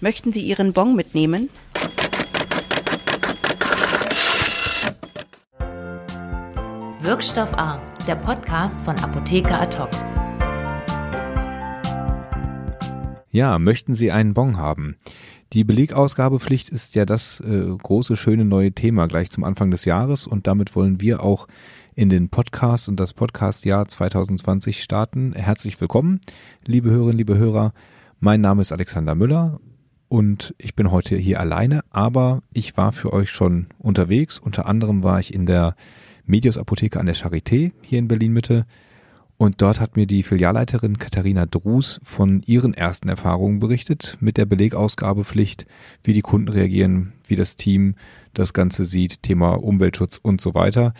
Möchten Sie Ihren Bon mitnehmen? Wirkstoff A, der Podcast von Apotheker Ad Ja, möchten Sie einen Bon haben? Die Belegausgabepflicht ist ja das äh, große, schöne neue Thema gleich zum Anfang des Jahres und damit wollen wir auch in den Podcast und das Podcastjahr 2020 starten. Herzlich willkommen, liebe Hörerinnen, liebe Hörer. Mein Name ist Alexander Müller und ich bin heute hier alleine, aber ich war für euch schon unterwegs. Unter anderem war ich in der Medios Apotheke an der Charité hier in Berlin Mitte und dort hat mir die Filialleiterin Katharina Drus von ihren ersten Erfahrungen berichtet mit der Belegausgabepflicht, wie die Kunden reagieren, wie das Team das Ganze sieht, Thema Umweltschutz und so weiter.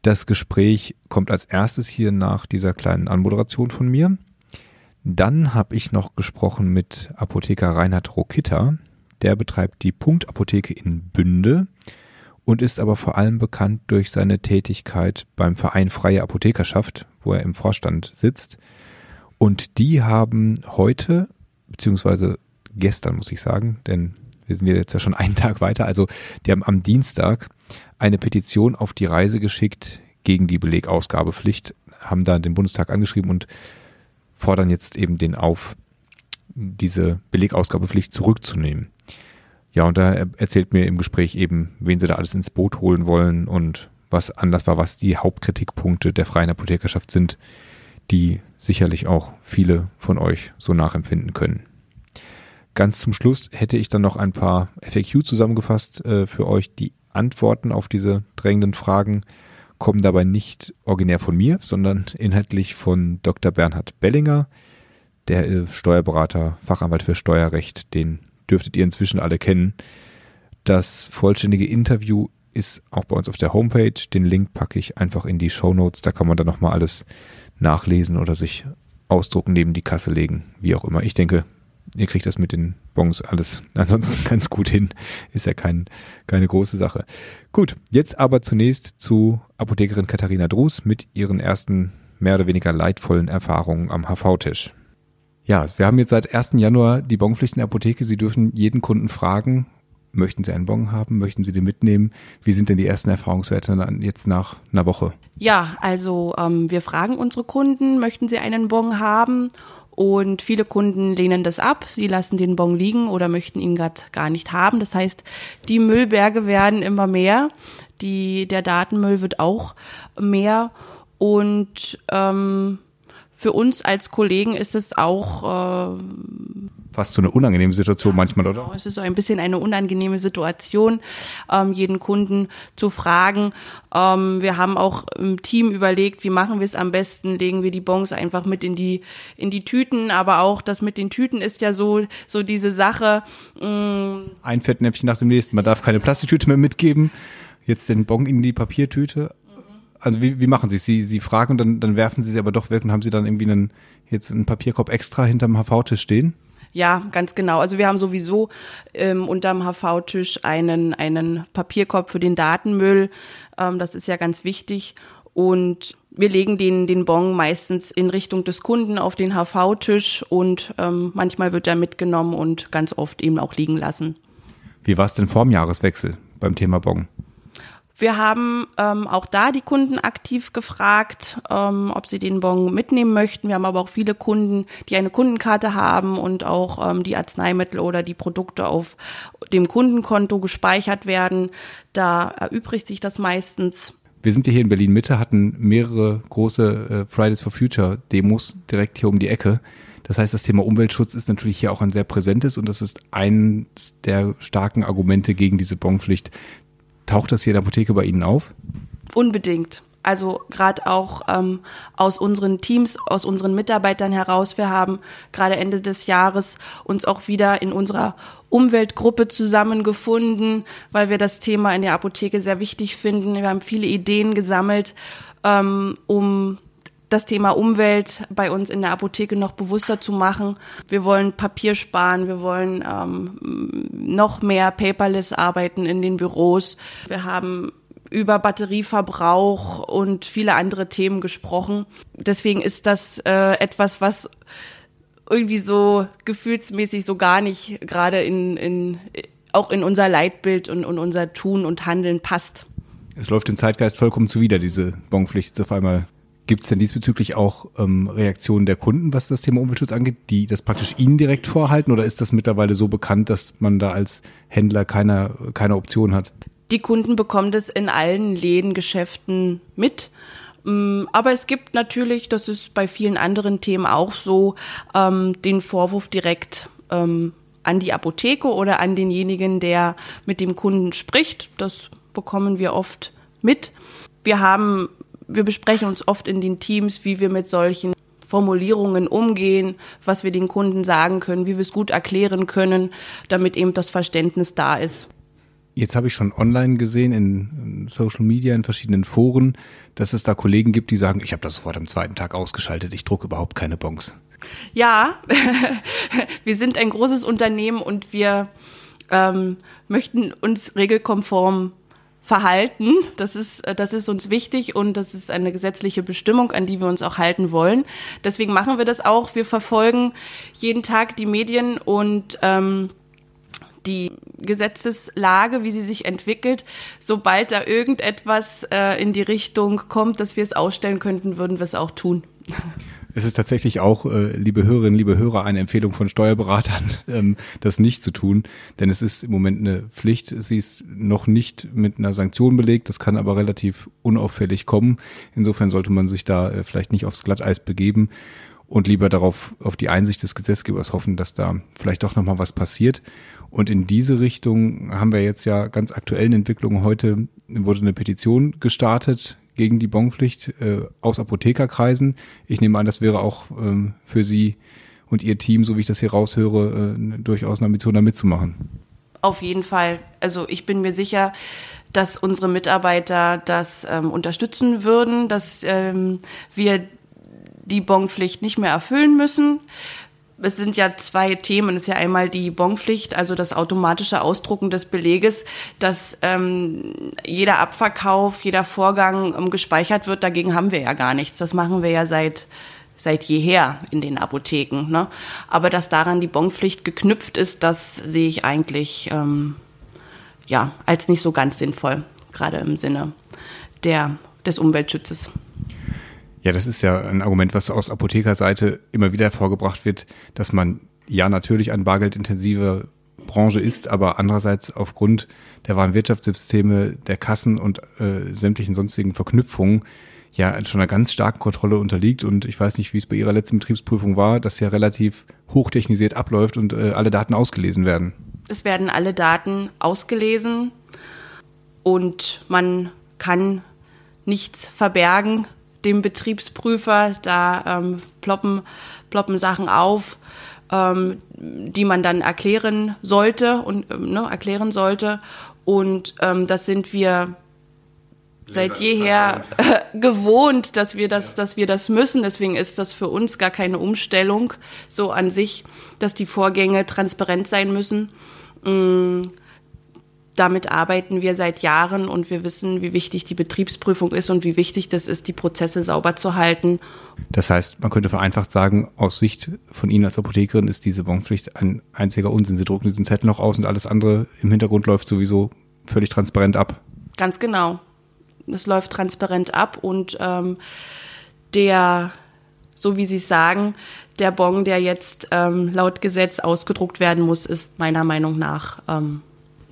Das Gespräch kommt als erstes hier nach dieser kleinen Anmoderation von mir. Dann habe ich noch gesprochen mit Apotheker Reinhard Rokitter. Der betreibt die Punktapotheke in Bünde und ist aber vor allem bekannt durch seine Tätigkeit beim Verein Freie Apothekerschaft, wo er im Vorstand sitzt. Und die haben heute, beziehungsweise gestern muss ich sagen, denn wir sind jetzt ja schon einen Tag weiter, also die haben am Dienstag eine Petition auf die Reise geschickt gegen die Belegausgabepflicht, haben da den Bundestag angeschrieben und fordern jetzt eben den auf, diese Belegausgabepflicht zurückzunehmen. Ja, und da erzählt mir im Gespräch eben, wen sie da alles ins Boot holen wollen und was anders war, was die Hauptkritikpunkte der freien Apothekerschaft sind, die sicherlich auch viele von euch so nachempfinden können. Ganz zum Schluss hätte ich dann noch ein paar FAQ zusammengefasst äh, für euch. Die Antworten auf diese drängenden Fragen kommen dabei nicht originär von mir, sondern inhaltlich von Dr. Bernhard Bellinger, der äh, Steuerberater, Fachanwalt für Steuerrecht, den dürftet ihr inzwischen alle kennen. Das vollständige Interview ist auch bei uns auf der Homepage. Den Link packe ich einfach in die Show Notes. Da kann man dann nochmal alles nachlesen oder sich ausdrucken, neben die Kasse legen, wie auch immer. Ich denke, ihr kriegt das mit den Bons alles ansonsten ganz gut hin. Ist ja kein, keine große Sache. Gut, jetzt aber zunächst zu Apothekerin Katharina Drus mit ihren ersten mehr oder weniger leidvollen Erfahrungen am HV-Tisch. Ja, wir haben jetzt seit 1. Januar die Bonpflicht in der Apotheke. Sie dürfen jeden Kunden fragen, möchten Sie einen Bon haben? Möchten Sie den mitnehmen? Wie sind denn die ersten Erfahrungswerte dann jetzt nach einer Woche? Ja, also ähm, wir fragen unsere Kunden, möchten Sie einen Bon haben? Und viele Kunden lehnen das ab. Sie lassen den Bon liegen oder möchten ihn grad gar nicht haben. Das heißt, die Müllberge werden immer mehr. Die, der Datenmüll wird auch mehr. Und ähm, für uns als Kollegen ist es auch äh, fast so eine unangenehme Situation manchmal, oder? Genau, es ist so ein bisschen eine unangenehme Situation, ähm, jeden Kunden zu fragen. Ähm, wir haben auch im Team überlegt, wie machen wir es am besten? Legen wir die Bons einfach mit in die in die Tüten, aber auch das mit den Tüten ist ja so so diese Sache. Mh, mm. Ein Fettnäpfchen nach dem nächsten. Man darf keine Plastiktüte mehr mitgeben. Jetzt den Bon in die Papiertüte also wie, wie machen Sie es? Sie, Sie fragen und dann, dann werfen Sie sie aber doch weg und haben Sie dann irgendwie einen, jetzt einen Papierkorb extra hinterm HV-Tisch stehen? Ja, ganz genau. Also wir haben sowieso ähm, unterm HV-Tisch einen, einen Papierkorb für den Datenmüll. Ähm, das ist ja ganz wichtig. Und wir legen den, den Bon meistens in Richtung des Kunden auf den HV-Tisch und ähm, manchmal wird er mitgenommen und ganz oft eben auch liegen lassen. Wie war es denn vorm Jahreswechsel beim Thema Bon? Wir haben ähm, auch da die Kunden aktiv gefragt, ähm, ob sie den Bon mitnehmen möchten. Wir haben aber auch viele Kunden, die eine Kundenkarte haben und auch ähm, die Arzneimittel oder die Produkte auf dem Kundenkonto gespeichert werden. Da erübrigt sich das meistens. Wir sind hier in Berlin Mitte, hatten mehrere große äh, Fridays for Future Demos direkt hier um die Ecke. Das heißt, das Thema Umweltschutz ist natürlich hier auch ein sehr präsentes und das ist eines der starken Argumente gegen diese Bonpflicht, Taucht das hier in der Apotheke bei Ihnen auf? Unbedingt. Also gerade auch ähm, aus unseren Teams, aus unseren Mitarbeitern heraus. Wir haben gerade Ende des Jahres uns auch wieder in unserer Umweltgruppe zusammengefunden, weil wir das Thema in der Apotheke sehr wichtig finden. Wir haben viele Ideen gesammelt, ähm, um das Thema Umwelt bei uns in der Apotheke noch bewusster zu machen. Wir wollen Papier sparen, wir wollen ähm, noch mehr paperless arbeiten in den Büros. Wir haben über Batterieverbrauch und viele andere Themen gesprochen. Deswegen ist das äh, etwas, was irgendwie so gefühlsmäßig so gar nicht gerade in, in auch in unser Leitbild und, und unser Tun und Handeln passt. Es läuft dem Zeitgeist vollkommen zuwider, diese Bonpflicht auf einmal. Gibt es denn diesbezüglich auch ähm, Reaktionen der Kunden, was das Thema Umweltschutz angeht, die das praktisch Ihnen direkt vorhalten? Oder ist das mittlerweile so bekannt, dass man da als Händler keine, keine Option hat? Die Kunden bekommen das in allen Läden, Geschäften mit. Mm, aber es gibt natürlich, das ist bei vielen anderen Themen auch so, ähm, den Vorwurf direkt ähm, an die Apotheke oder an denjenigen, der mit dem Kunden spricht. Das bekommen wir oft mit. Wir haben, wir besprechen uns oft in den Teams, wie wir mit solchen Formulierungen umgehen, was wir den Kunden sagen können, wie wir es gut erklären können, damit eben das Verständnis da ist. Jetzt habe ich schon online gesehen, in Social Media, in verschiedenen Foren, dass es da Kollegen gibt, die sagen, ich habe das sofort am zweiten Tag ausgeschaltet, ich drucke überhaupt keine Bons. Ja, wir sind ein großes Unternehmen und wir ähm, möchten uns regelkonform verhalten. Das ist, äh, das ist uns wichtig und das ist eine gesetzliche Bestimmung, an die wir uns auch halten wollen. Deswegen machen wir das auch. Wir verfolgen jeden Tag die Medien und ähm, die Gesetzeslage, wie sie sich entwickelt. Sobald da irgendetwas äh, in die Richtung kommt, dass wir es ausstellen könnten, würden wir es auch tun. Es ist tatsächlich auch, äh, liebe Hörerinnen, liebe Hörer, eine Empfehlung von Steuerberatern, ähm, das nicht zu tun, denn es ist im Moment eine Pflicht. Sie ist noch nicht mit einer Sanktion belegt, das kann aber relativ unauffällig kommen. Insofern sollte man sich da äh, vielleicht nicht aufs Glatteis begeben und lieber darauf auf die Einsicht des Gesetzgebers hoffen, dass da vielleicht doch noch mal was passiert. Und in diese Richtung haben wir jetzt ja ganz aktuellen Entwicklungen. Heute wurde eine Petition gestartet gegen die Bonpflicht äh, aus Apothekerkreisen. Ich nehme an, das wäre auch ähm, für Sie und Ihr Team, so wie ich das hier raushöre, äh, durchaus eine Ambition, da mitzumachen. Auf jeden Fall. Also ich bin mir sicher, dass unsere Mitarbeiter das ähm, unterstützen würden, dass ähm, wir die Bonpflicht nicht mehr erfüllen müssen es sind ja zwei Themen. Es ist ja einmal die Bonpflicht, also das automatische Ausdrucken des Beleges, dass ähm, jeder Abverkauf, jeder Vorgang ähm, gespeichert wird. Dagegen haben wir ja gar nichts. Das machen wir ja seit seit jeher in den Apotheken. Ne? Aber dass daran die Bonpflicht geknüpft ist, das sehe ich eigentlich ähm, ja als nicht so ganz sinnvoll, gerade im Sinne der des Umweltschutzes. Ja, das ist ja ein Argument, was aus Apothekerseite immer wieder hervorgebracht wird, dass man ja natürlich eine bargeldintensive Branche ist, aber andererseits aufgrund der Warenwirtschaftssysteme, der Kassen und äh, sämtlichen sonstigen Verknüpfungen ja schon einer ganz starken Kontrolle unterliegt. Und ich weiß nicht, wie es bei Ihrer letzten Betriebsprüfung war, dass ja relativ hochtechnisiert abläuft und äh, alle Daten ausgelesen werden. Es werden alle Daten ausgelesen und man kann nichts verbergen dem Betriebsprüfer. Da ähm, ploppen, ploppen Sachen auf, ähm, die man dann erklären sollte und ähm, ne, erklären sollte. Und ähm, das sind wir seit jeher äh, gewohnt, dass wir das, dass wir das müssen. Deswegen ist das für uns gar keine Umstellung so an sich, dass die Vorgänge transparent sein müssen. Mm, damit arbeiten wir seit Jahren und wir wissen, wie wichtig die Betriebsprüfung ist und wie wichtig das ist, die Prozesse sauber zu halten. Das heißt, man könnte vereinfacht sagen, aus Sicht von Ihnen als Apothekerin ist diese Bonpflicht ein einziger Unsinn. Sie drucken diesen Zettel noch aus und alles andere im Hintergrund läuft sowieso völlig transparent ab. Ganz genau. Es läuft transparent ab und ähm, der, so wie Sie sagen, der Bon, der jetzt ähm, laut Gesetz ausgedruckt werden muss, ist meiner Meinung nach ähm,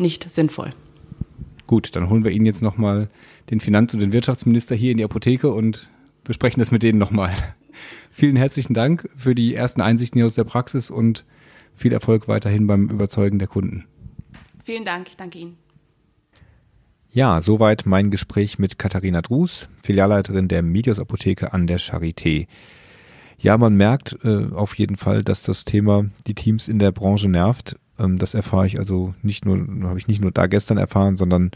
nicht sinnvoll. Gut, dann holen wir Ihnen jetzt nochmal den Finanz- und den Wirtschaftsminister hier in die Apotheke und besprechen das mit denen nochmal. Vielen herzlichen Dank für die ersten Einsichten hier aus der Praxis und viel Erfolg weiterhin beim Überzeugen der Kunden. Vielen Dank, ich danke Ihnen. Ja, soweit mein Gespräch mit Katharina Drus, Filialleiterin der Medios Apotheke an der Charité. Ja, man merkt äh, auf jeden Fall, dass das Thema die Teams in der Branche nervt ähm, das erfahre ich also nicht nur, habe ich nicht nur da gestern erfahren, sondern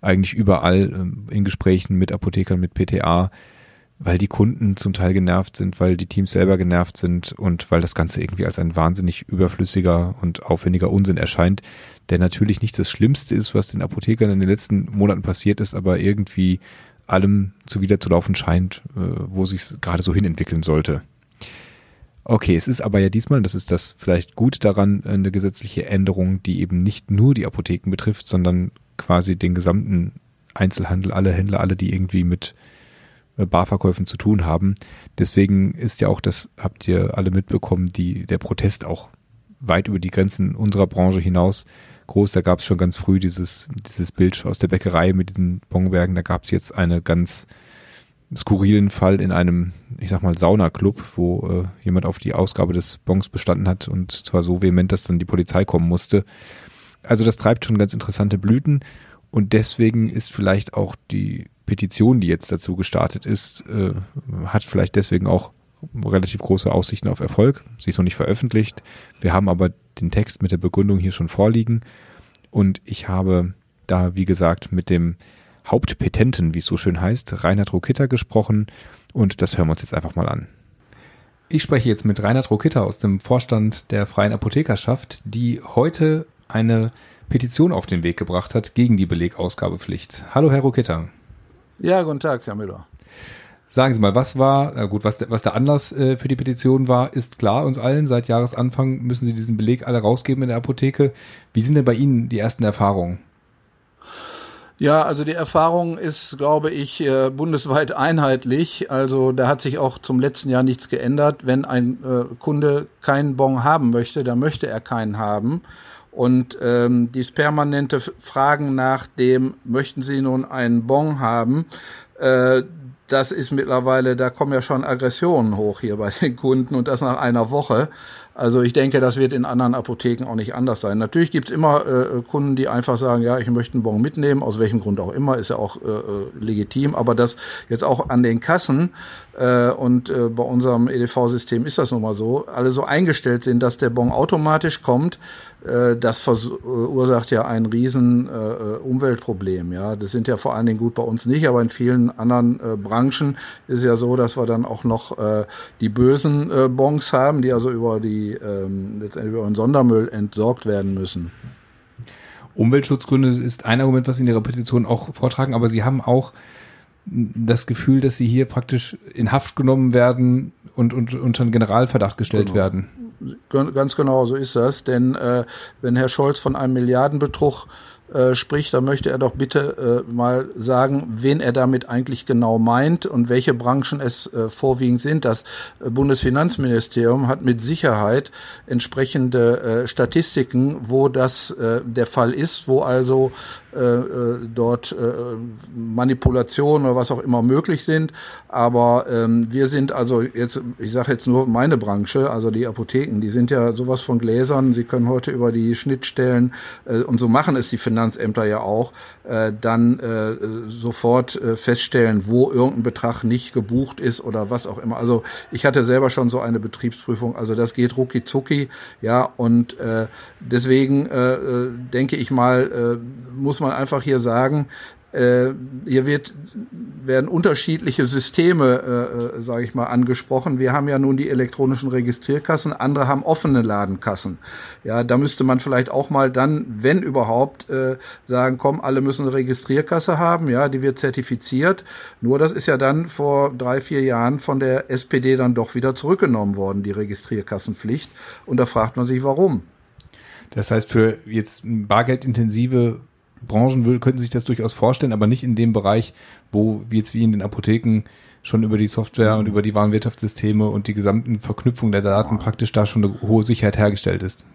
eigentlich überall ähm, in Gesprächen mit Apothekern, mit PTA, weil die Kunden zum Teil genervt sind, weil die Teams selber genervt sind und weil das Ganze irgendwie als ein wahnsinnig überflüssiger und aufwendiger Unsinn erscheint, der natürlich nicht das Schlimmste ist, was den Apothekern in den letzten Monaten passiert ist, aber irgendwie allem zuwiderzulaufen scheint, äh, wo sich gerade so hinentwickeln sollte. Okay, es ist aber ja diesmal, das ist das vielleicht gut daran, eine gesetzliche Änderung, die eben nicht nur die Apotheken betrifft, sondern quasi den gesamten Einzelhandel, alle Händler, alle, die irgendwie mit äh, Barverkäufen zu tun haben. Deswegen ist ja auch, das habt ihr alle mitbekommen, die, der Protest auch weit über die Grenzen unserer Branche hinaus groß. Da gab es schon ganz früh dieses, dieses Bild aus der Bäckerei mit diesen Bongwerken. Da gab es jetzt eine ganz skurrilen Fall in einem, ich sag mal, Saunaclub, wo äh, jemand auf die Ausgabe des Bons bestanden hat und zwar so vehement, dass dann die Polizei kommen musste. Also das treibt schon ganz interessante Blüten und deswegen ist vielleicht auch die Petition, die jetzt dazu gestartet ist, äh, hat vielleicht deswegen auch relativ große Aussichten auf Erfolg. Sie ist noch nicht veröffentlicht. Wir haben aber den Text mit der Begründung hier schon vorliegen und ich habe da, wie gesagt, mit dem Hauptpetenten, wie es so schön heißt, Reinhard Rokitter gesprochen und das hören wir uns jetzt einfach mal an. Ich spreche jetzt mit Reinhard Rokitter aus dem Vorstand der Freien Apothekerschaft, die heute eine Petition auf den Weg gebracht hat gegen die Belegausgabepflicht. Hallo, Herr Rokitter. Ja, guten Tag, Herr Müller. Sagen Sie mal, was war, na gut, was, der, was der Anlass äh, für die Petition war, ist klar uns allen. Seit Jahresanfang müssen Sie diesen Beleg alle rausgeben in der Apotheke. Wie sind denn bei Ihnen die ersten Erfahrungen? Ja, also die Erfahrung ist, glaube ich, äh, bundesweit einheitlich. Also da hat sich auch zum letzten Jahr nichts geändert. Wenn ein äh, Kunde keinen Bon haben möchte, dann möchte er keinen haben. Und ähm, dieses permanente Fragen nach dem, möchten Sie nun einen Bon haben, äh, das ist mittlerweile, da kommen ja schon Aggressionen hoch hier bei den Kunden und das nach einer Woche. Also ich denke, das wird in anderen Apotheken auch nicht anders sein. Natürlich gibt's immer äh, Kunden, die einfach sagen, ja, ich möchte einen Bon mitnehmen, aus welchem Grund auch immer, ist ja auch äh, äh legitim. Aber das jetzt auch an den Kassen äh, und äh, bei unserem EDV-System ist das nun mal so, alle so eingestellt sind, dass der Bon automatisch kommt, äh, das verursacht ja ein riesen äh, äh, Umweltproblem. Ja, das sind ja vor allen Dingen gut bei uns nicht, aber in vielen anderen äh, Branchen ist ja so, dass wir dann auch noch äh, die bösen äh, Bons haben, die also über die ähm, letztendlich über den Sondermüll entsorgt werden müssen. Umweltschutzgründe ist ein Argument, was Sie in Ihrer Petition auch vortragen, aber Sie haben auch das Gefühl, dass Sie hier praktisch in Haft genommen werden und, und unter einen Generalverdacht gestellt genau. werden. Ganz genau, so ist das. Denn äh, wenn Herr Scholz von einem Milliardenbetrug äh, spricht, dann möchte er doch bitte äh, mal sagen, wen er damit eigentlich genau meint und welche Branchen es äh, vorwiegend sind. Das äh, Bundesfinanzministerium hat mit Sicherheit entsprechende äh, Statistiken, wo das äh, der Fall ist, wo also dort äh, Manipulationen oder was auch immer möglich sind. Aber ähm, wir sind also jetzt, ich sage jetzt nur meine Branche, also die Apotheken, die sind ja sowas von Gläsern. Sie können heute über die Schnittstellen äh, und so machen es die Finanzämter ja auch, äh, dann äh, sofort äh, feststellen, wo irgendein Betrag nicht gebucht ist oder was auch immer. Also ich hatte selber schon so eine Betriebsprüfung. Also das geht rucki zucki, ja. Und äh, deswegen äh, äh denke ich mal, äh, muss man man einfach hier sagen, äh, hier wird, werden unterschiedliche Systeme, äh, äh sage ich mal, angesprochen. Wir haben ja nun die elektronischen Registrierkassen, andere haben offene Ladenkassen. Ja, da müsste man vielleicht auch mal dann, wenn überhaupt, äh, sagen, komm, alle müssen eine Registrierkasse haben, ja, die wird zertifiziert. Nur das ist ja dann vor drei, vier Jahren von der SPD dann doch wieder zurückgenommen worden, die Registrierkassenpflicht. Und da fragt man sich, warum. Das heißt, für jetzt bargeldintensive Branchen will, könnten sich das durchaus vorstellen, aber nicht in dem Bereich, wo wie jetzt wie in den Apotheken schon über die Software und über die Warenwirtschaftssysteme und die gesamten Verknüpfung der Daten praktisch da schon eine hohe Sicherheit hergestellt ist.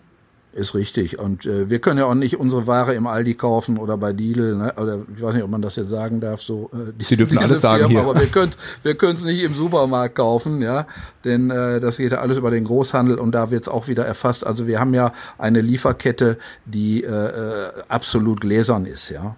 Ist richtig. Und äh, wir können ja auch nicht unsere Ware im Aldi kaufen oder bei Lidl, ne? oder ich weiß nicht, ob man das jetzt sagen darf. So, äh, die, Sie dürfen alles Firma, sagen hier. Aber wir können wir es nicht im Supermarkt kaufen, ja, denn äh, das geht ja alles über den Großhandel und da wird es auch wieder erfasst. Also wir haben ja eine Lieferkette, die äh, äh absolut gläsern ist, ja.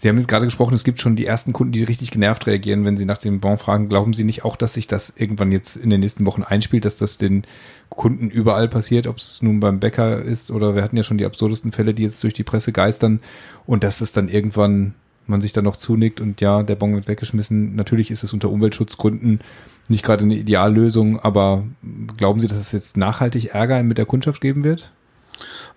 Sie haben jetzt gerade gesprochen, es gibt schon die ersten Kunden, die richtig genervt reagieren, wenn sie nach dem Bon fragen. Glauben Sie nicht auch, dass sich das irgendwann jetzt in den nächsten Wochen einspielt, dass das den Kunden überall passiert, ob es nun beim Bäcker ist oder wir hatten ja schon die absurdesten Fälle, die jetzt durch die Presse geistern und dass es dann irgendwann man sich dann noch zunickt und ja, der Bon wird weggeschmissen. Natürlich ist es unter Umweltschutzgründen nicht gerade eine Ideallösung, aber glauben Sie, dass es jetzt nachhaltig Ärger mit der Kundschaft geben wird?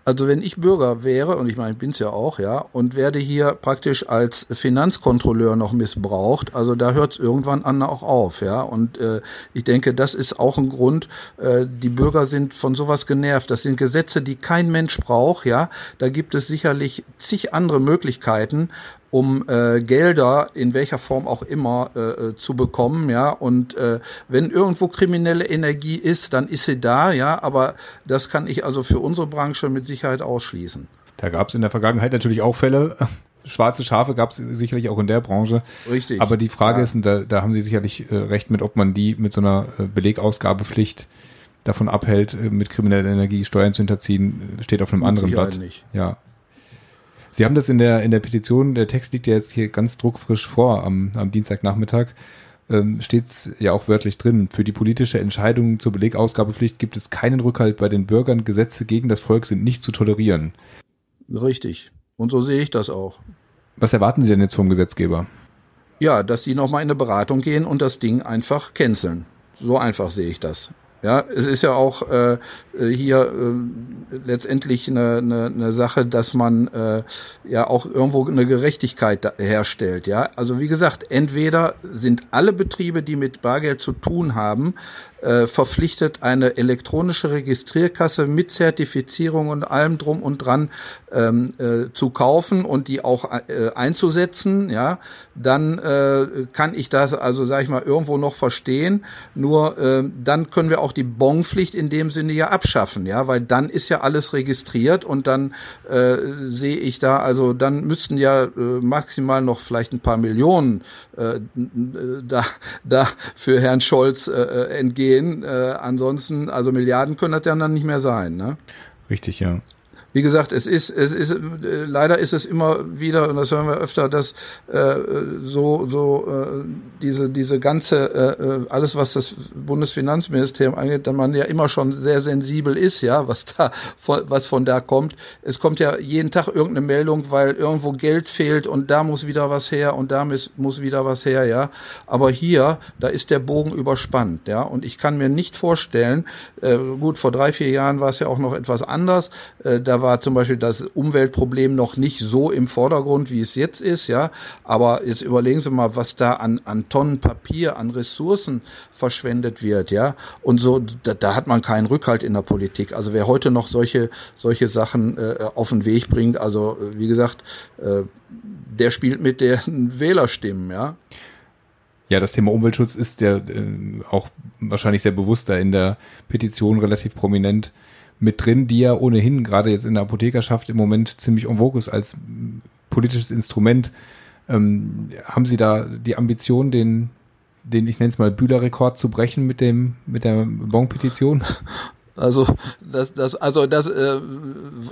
Also wenn ich Bürger wäre, und ich meine, ich bin's ja auch, ja, und werde hier praktisch als Finanzkontrolleur noch missbraucht, also da hört's irgendwann an auch auf, ja. Und äh, ich denke, das ist auch ein Grund, äh, die Bürger sind von sowas genervt. Das sind Gesetze, die kein Mensch braucht, ja. Da gibt es sicherlich zig andere Möglichkeiten, um äh, Gelder in welcher Form auch immer äh, äh, zu bekommen, ja. Und äh, wenn irgendwo kriminelle Energie ist, dann ist sie da, ja. Aber das kann ich also für unsere Branche mit Sicherheit ausschließen. Da gab es in der Vergangenheit natürlich auch Fälle. Schwarze Schafe gab es sicherlich auch in der Branche. Richtig. Aber die Frage ja. ist, und da, da haben Sie sicherlich äh, recht mit, ob man die mit so einer äh, Belegausgabepflicht davon abhält, äh, mit krimineller Energie Steuern zu hinterziehen, steht auf einem Mit anderen Sicherheit Blatt. nicht. Ja. Sie haben das in der, in der Petition, der Text liegt ja jetzt hier ganz druckfrisch vor am, am Dienstagnachmittag, ähm, steht ja auch wörtlich drin. Für die politische Entscheidung zur Belegausgabepflicht gibt es keinen Rückhalt bei den Bürgern. Gesetze gegen das Volk sind nicht zu tolerieren. Richtig. Und so sehe ich das auch. Was erwarten Sie denn jetzt vom Gesetzgeber? Ja, dass die nochmal in eine Beratung gehen und das Ding einfach canceln. So einfach sehe ich das. Ja, es ist ja auch äh, hier äh, letztendlich eine, eine, eine Sache, dass man äh, ja auch irgendwo eine Gerechtigkeit herstellt. Ja, also wie gesagt, entweder sind alle Betriebe, die mit Bargeld zu tun haben, äh, verpflichtet, eine elektronische Registrierkasse mit Zertifizierung und allem drum und dran ähm, äh, zu kaufen und die auch äh, einzusetzen, ja, dann äh, kann ich das also, sage ich mal, irgendwo noch verstehen. Nur äh, dann können wir auch die Bonpflicht in dem Sinne ja abschaffen, ja, weil dann ist ja alles registriert und dann äh, sehe ich da, also dann müssten ja äh, maximal noch vielleicht ein paar Millionen äh, da, da für Herrn Scholz äh, entgehen. Äh, ansonsten, also Milliarden können das ja dann nicht mehr sein. Ne? Richtig, ja. Wie gesagt, es ist, es ist, äh, leider ist es immer wieder, und das hören wir öfter, dass äh, so, so äh, diese, diese ganze, äh, alles, was das Bundesfinanzministerium angeht, dann man ja immer schon sehr sensibel ist, ja, was da, von, was von da kommt. Es kommt ja jeden Tag irgendeine Meldung, weil irgendwo Geld fehlt und da muss wieder was her und da muss, muss wieder was her, ja. Aber hier, da ist der Bogen überspannt, ja. Und ich kann mir nicht vorstellen, äh, gut, vor drei, vier Jahren war es ja auch noch etwas anders. Äh, da war zum Beispiel das Umweltproblem noch nicht so im Vordergrund, wie es jetzt ist, ja. Aber jetzt überlegen Sie mal, was da an, an Tonnen Papier, an Ressourcen verschwendet wird, ja. Und so, da, da hat man keinen Rückhalt in der Politik. Also wer heute noch solche, solche Sachen äh, auf den Weg bringt, also äh, wie gesagt, äh, der spielt mit den Wählerstimmen, ja. Ja, das Thema Umweltschutz ist ja äh, auch wahrscheinlich sehr bewusst da in der Petition relativ prominent mit drin, die ja ohnehin gerade jetzt in der Apothekerschaft im Moment ziemlich en vogue ist als politisches Instrument. Ähm, haben Sie da die Ambition, den, den ich nenne es mal Bühler-Rekord zu brechen mit dem mit der Bon-Petition? Also das, das, also das äh,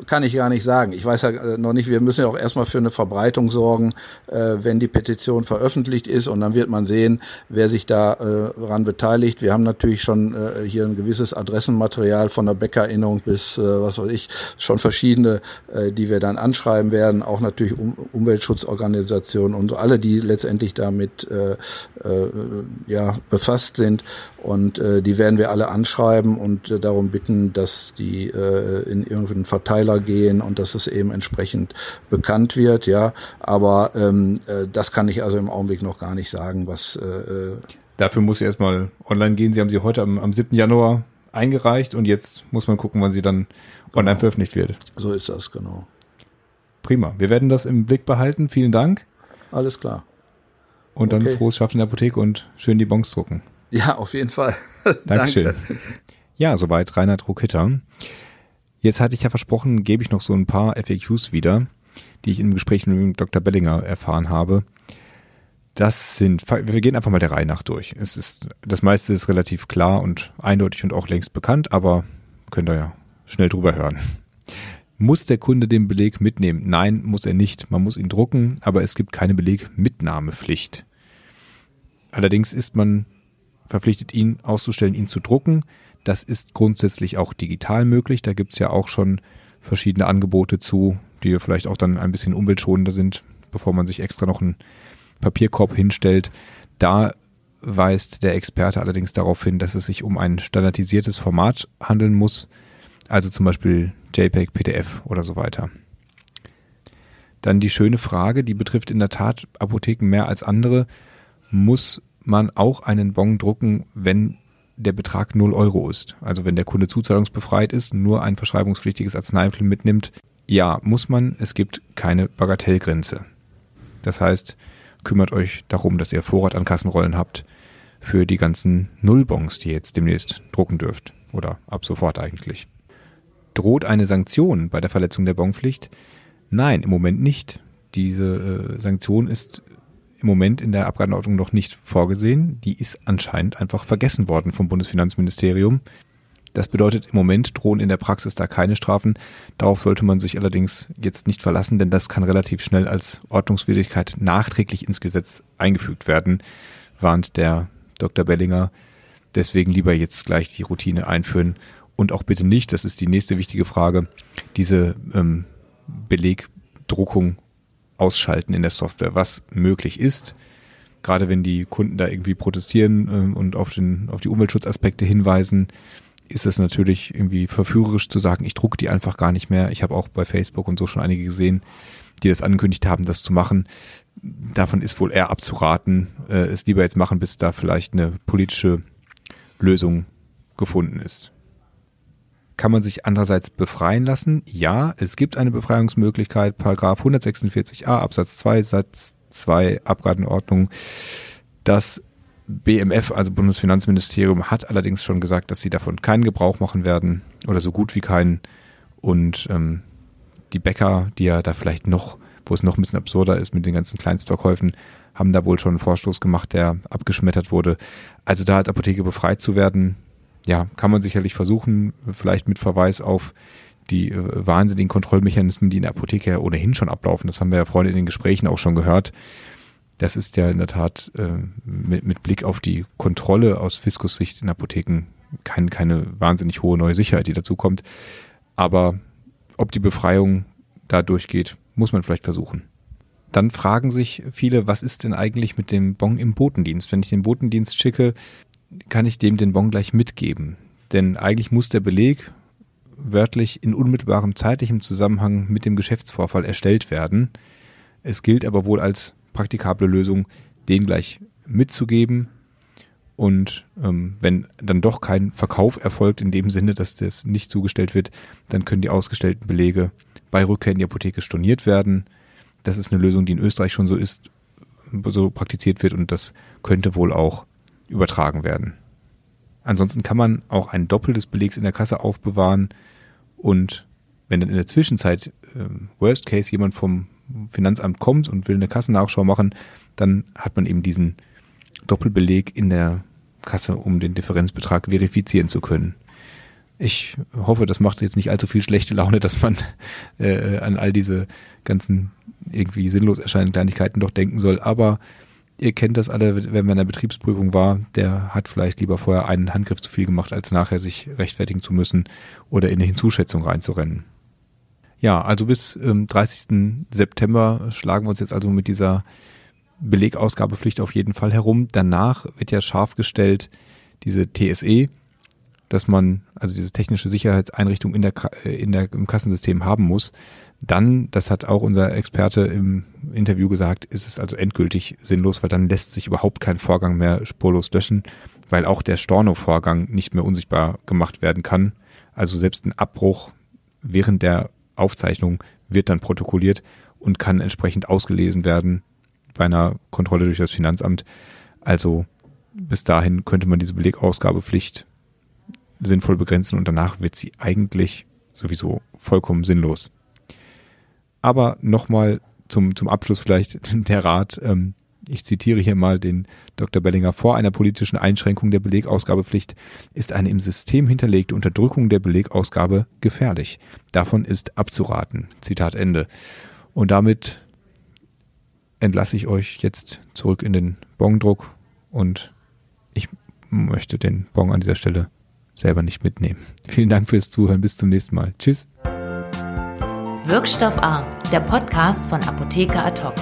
kann ich gar nicht sagen. Ich weiß ja äh, noch nicht. Wir müssen ja auch erstmal für eine Verbreitung sorgen, äh, wenn die Petition veröffentlicht ist, und dann wird man sehen, wer sich da äh, daran beteiligt. Wir haben natürlich schon äh, hier ein gewisses Adressenmaterial von der Bäckerinnung bis äh, was weiß ich, schon verschiedene, äh, die wir dann anschreiben werden. Auch natürlich um, Umweltschutzorganisationen und alle, die letztendlich damit äh, äh, ja befasst sind. Und äh, die werden wir alle anschreiben und äh, darum bitten, dass die äh, in irgendeinen Verteiler gehen und dass es eben entsprechend bekannt wird, ja. Aber ähm, äh, das kann ich also im Augenblick noch gar nicht sagen, was äh, Dafür muss sie erstmal online gehen. Sie haben sie heute am, am 7. Januar eingereicht und jetzt muss man gucken, wann sie dann online Genau. veröffentlicht wird. so ist das genau. Prima. Wir werden das im Blick behalten. Vielen Dank. Alles klar. Und dann Okay. frohes Schaffen in der Apotheke und schön die Bons drucken. Ja, auf jeden Fall. Dankeschön. Danke. Ja, soweit Reinhard Ruckhitter. Jetzt hatte ich ja versprochen, gebe ich noch so ein paar FAQs wieder, die ich im Gespräch mit Dr. Bellinger erfahren habe. Das sind, wir gehen einfach mal der Reihe nach durch. Es ist, das meiste ist relativ klar und eindeutig und auch längst bekannt, aber könnt ihr ja schnell drüber hören. Muss der Kunde den Beleg mitnehmen? Nein, muss er nicht. Man muss ihn drucken, aber es gibt keine Belegmitnahmepflicht. Allerdings ist man verpflichtet, ihn auszustellen, ihn zu drucken. Das ist grundsätzlich auch digital möglich. Da gibt's ja auch schon verschiedene Angebote zu, die vielleicht auch dann ein bisschen umweltschonender sind, bevor man sich extra noch einen Papierkorb hinstellt. Da weist der Experte allerdings darauf hin, dass es sich um ein standardisiertes Format handeln muss. Also zum Beispiel JPEG, PDF oder so weiter. Dann die schöne Frage, die betrifft in der Tat Apotheken mehr als andere. Muss man auch einen Bon drucken, wenn der Betrag 0 Euro ist? Also wenn der Kunde zuzahlungsbefreit ist, nur ein verschreibungspflichtiges Arzneimittel mitnimmt, ja, muss man. Es gibt keine Bagatellgrenze. Das heißt, kümmert euch darum, dass ihr Vorrat an Kassenrollen habt für die ganzen Nullbons, die ihr jetzt demnächst drucken dürft. Oder ab sofort eigentlich. Droht eine Sanktion bei der Verletzung der Bonpflicht? Nein, im Moment nicht. Diese äh, Sanktion ist im Moment in der Abgeordnetenordnung noch nicht vorgesehen. Die ist anscheinend einfach vergessen worden vom Bundesfinanzministerium. Das bedeutet, im Moment drohen in der Praxis da keine Strafen. Darauf sollte man sich allerdings jetzt nicht verlassen, denn das kann relativ schnell als Ordnungswidrigkeit nachträglich ins Gesetz eingefügt werden, warnt der Dr. Bellinger. Deswegen lieber jetzt gleich die Routine einführen und auch bitte nicht, das ist die nächste wichtige Frage, diese ähm, Belegdruckung ausschalten in der Software, was möglich ist. Gerade wenn die Kunden da irgendwie protestieren äh, und auf, den, auf die Umweltschutzaspekte hinweisen, ist es natürlich irgendwie verführerisch zu sagen, ich drucke die einfach gar nicht mehr. Ich habe auch bei Facebook und so schon einige gesehen, die das angekündigt haben, das zu machen. Davon ist wohl eher abzuraten, äh, es lieber jetzt machen, bis da vielleicht eine politische Lösung gefunden ist. Kann man sich andererseits befreien lassen? Ja, es gibt eine Befreiungsmöglichkeit, Paragraph 146a Absatz 2 Satz 2 Abgeordnetenordnung. Das BMF, also Bundesfinanzministerium, hat allerdings schon gesagt, dass sie davon keinen Gebrauch machen werden oder so gut wie keinen. Und ähm, die Bäcker, die ja da vielleicht noch, wo es noch ein bisschen absurder ist mit den ganzen Kleinstverkäufen, haben da wohl schon einen Vorstoß gemacht, der abgeschmettert wurde. Also da als Apotheke befreit zu werden, ja, kann man sicherlich versuchen, vielleicht mit Verweis auf die äh, wahnsinnigen Kontrollmechanismen, die in der Apotheke ja ohnehin schon ablaufen. Das haben wir ja vorhin in den Gesprächen auch schon gehört. Das ist ja in der Tat äh, mit, mit Blick auf die Kontrolle aus Fiskussicht in Apotheken kein, keine wahnsinnig hohe neue Sicherheit, die dazu kommt. Aber ob die Befreiung da durchgeht, muss man vielleicht versuchen. Dann fragen sich viele, was ist denn eigentlich mit dem Bon im Botendienst? Wenn ich den Botendienst schicke, kann ich dem den Bon gleich mitgeben. Denn eigentlich muss der Beleg wörtlich in unmittelbarem zeitlichem Zusammenhang mit dem Geschäftsvorfall erstellt werden. Es gilt aber wohl als praktikable Lösung, den gleich mitzugeben. Und ähm, wenn dann doch kein Verkauf erfolgt, in dem Sinne, dass das nicht zugestellt wird, dann können die ausgestellten Belege bei Rückkehr in die Apotheke storniert werden. Das ist eine Lösung, die in Österreich schon so ist, so praktiziert wird und das könnte wohl auch übertragen werden. Ansonsten kann man auch ein Doppel des Belegs in der Kasse aufbewahren und wenn dann in der Zwischenzeit äh, Worst Case jemand vom Finanzamt kommt und will eine Kassennachschau machen, dann hat man eben diesen Doppelbeleg in der Kasse, um den Differenzbetrag verifizieren zu können. Ich hoffe, das macht jetzt nicht allzu viel schlechte Laune, dass man äh, an all diese ganzen irgendwie sinnlos erscheinenden Kleinigkeiten doch denken soll. Aber ihr kennt das alle, wenn man in der Betriebsprüfung war, der hat vielleicht lieber vorher einen Handgriff zu viel gemacht, als nachher sich rechtfertigen zu müssen oder in eine Hinzuschätzung reinzurennen. Ja, also bis ähm, 30. September schlagen wir uns jetzt also mit dieser Belegausgabepflicht auf jeden Fall herum. Danach wird ja scharf gestellt diese TSE, dass man also diese technische Sicherheitseinrichtung in der, äh, in der, im Kassensystem haben muss. Dann, das hat auch unser Experte im Interview gesagt, ist es also endgültig sinnlos, weil dann lässt sich überhaupt kein Vorgang mehr spurlos löschen, weil auch der Storno-Vorgang nicht mehr unsichtbar gemacht werden kann. Also selbst ein Abbruch während der Aufzeichnung wird dann protokolliert und kann entsprechend ausgelesen werden bei einer Kontrolle durch das Finanzamt. Also bis dahin könnte man diese Belegausgabepflicht sinnvoll begrenzen und danach wird sie eigentlich sowieso vollkommen sinnlos. Aber nochmal zum, zum Abschluss vielleicht der Rat. Ähm, ich zitiere hier mal den Dr. Bellinger. Vor einer politischen Einschränkung der Belegausgabepflicht ist eine im System hinterlegte Unterdrückung der Belegausgabe gefährlich. Davon ist abzuraten. Zitat Ende. Und damit entlasse ich euch jetzt zurück in den Bongdruck und ich möchte den Bong an dieser Stelle selber nicht mitnehmen. Vielen Dank fürs Zuhören. Bis zum nächsten Mal. Tschüss. Wirkstoff A, der Podcast von Apotheker Ad hoc.